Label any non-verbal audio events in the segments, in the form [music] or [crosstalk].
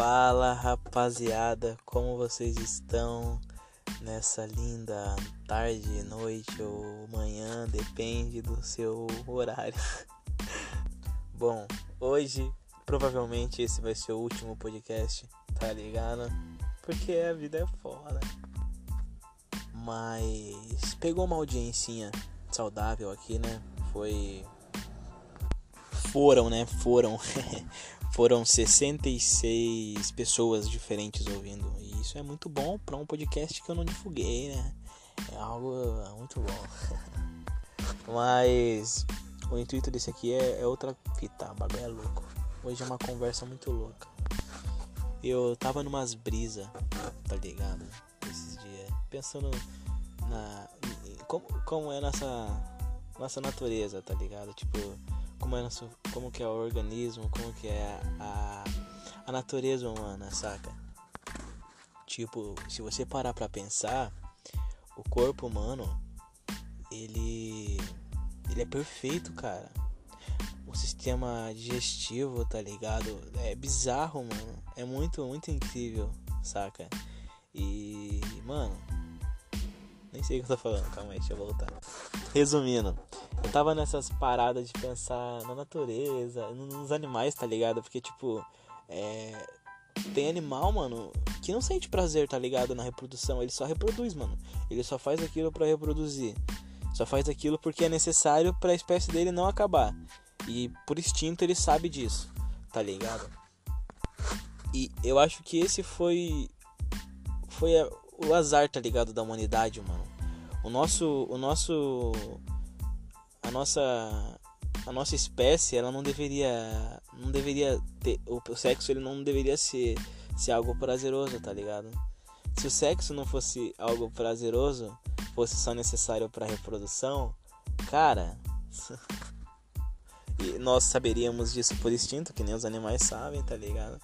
Fala rapaziada, como vocês estão nessa linda tarde, noite ou manhã, depende do seu horário. [laughs] Bom, hoje provavelmente esse vai ser o último podcast, tá ligado? Porque a vida é foda. Mas pegou uma audiência saudável aqui, né? Foi. Foram, né? Foram. [laughs] Foram 66 pessoas diferentes ouvindo. E isso é muito bom para um podcast que eu não divulguei, né? É algo muito bom. [laughs] Mas o intuito desse aqui é, é outra fita, o bagulho é louco. Hoje é uma conversa muito louca. Eu tava numas brisa, tá ligado? Esses dias. Pensando na. Como, como é nossa. Nossa natureza, tá ligado? Tipo como é nosso, como que é o organismo, como que é a, a natureza humana, saca? Tipo, se você parar pra pensar, o corpo humano, ele ele é perfeito, cara. O sistema digestivo, tá ligado? É bizarro, mano. É muito, muito incrível, saca? E, mano, nem sei o que eu tô falando, calma aí, deixa eu voltar. Resumindo, eu tava nessas paradas de pensar na natureza, nos animais, tá ligado? Porque, tipo, é. Tem animal, mano, que não sente prazer, tá ligado? Na reprodução. Ele só reproduz, mano. Ele só faz aquilo para reproduzir. Só faz aquilo porque é necessário para a espécie dele não acabar. E por instinto ele sabe disso, tá ligado? E eu acho que esse foi. Foi o azar, tá ligado? Da humanidade, mano. O nosso. O nosso a nossa a nossa espécie ela não deveria não deveria ter o sexo ele não deveria ser ser algo prazeroso tá ligado se o sexo não fosse algo prazeroso fosse só necessário para reprodução cara [laughs] e nós saberíamos disso por instinto que nem os animais sabem tá ligado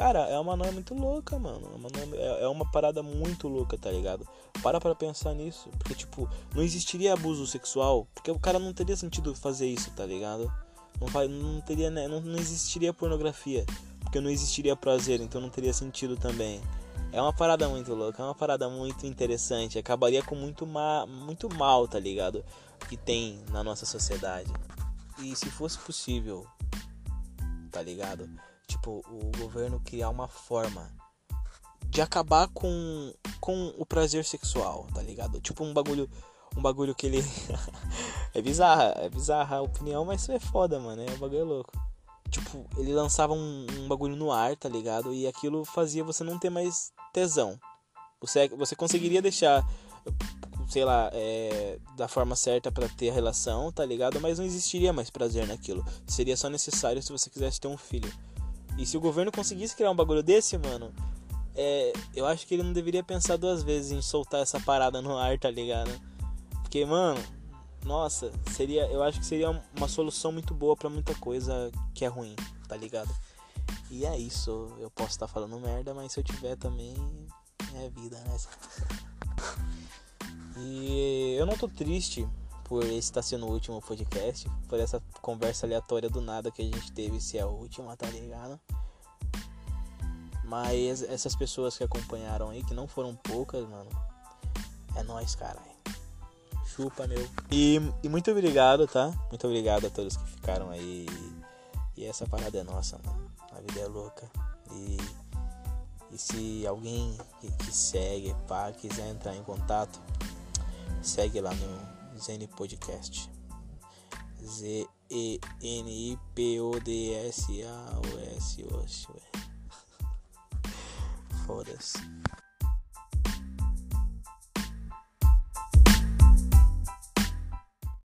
Cara, é uma noia muito louca, mano. É uma, noia, é uma parada muito louca, tá ligado? Para pra pensar nisso. Porque, tipo, não existiria abuso sexual. Porque o cara não teria sentido fazer isso, tá ligado? Não, não teria, né? Não, não existiria pornografia. Porque não existiria prazer, então não teria sentido também. É uma parada muito louca, é uma parada muito interessante. Acabaria com muito, ma muito mal, tá ligado? Que tem na nossa sociedade. E se fosse possível, tá ligado? Tipo, o governo criar uma forma de acabar com, com o prazer sexual, tá ligado? Tipo um bagulho, um bagulho que ele [laughs] é bizarra, é bizarra a opinião, mas isso é foda, mano, é um bagulho louco. Tipo, ele lançava um, um bagulho no ar, tá ligado? E aquilo fazia você não ter mais tesão. Você, você conseguiria deixar, sei lá, é, da forma certa para ter a relação, tá ligado? Mas não existiria mais prazer naquilo. Seria só necessário se você quisesse ter um filho. E se o governo conseguisse criar um bagulho desse, mano, é, eu acho que ele não deveria pensar duas vezes em soltar essa parada no ar, tá ligado? Porque, mano, nossa, seria, eu acho que seria uma solução muito boa para muita coisa que é ruim, tá ligado? E é isso, eu posso estar tá falando merda, mas se eu tiver também é vida, né? [laughs] E eu não tô triste por esse estar tá sendo o último podcast, por essa conversa aleatória do nada que a gente teve, se é a última, tá ligado? Mas essas pessoas que acompanharam aí, que não foram poucas, mano, é nóis, caralho. Chupa, meu. E, e muito obrigado, tá? Muito obrigado a todos que ficaram aí. E essa parada é nossa, mano. A vida é louca. E, e se alguém que, que segue, pá, quiser entrar em contato, segue lá no Zen Podcast. Z-E-N-I-P-O-D-S-A-O-S. Foda-se.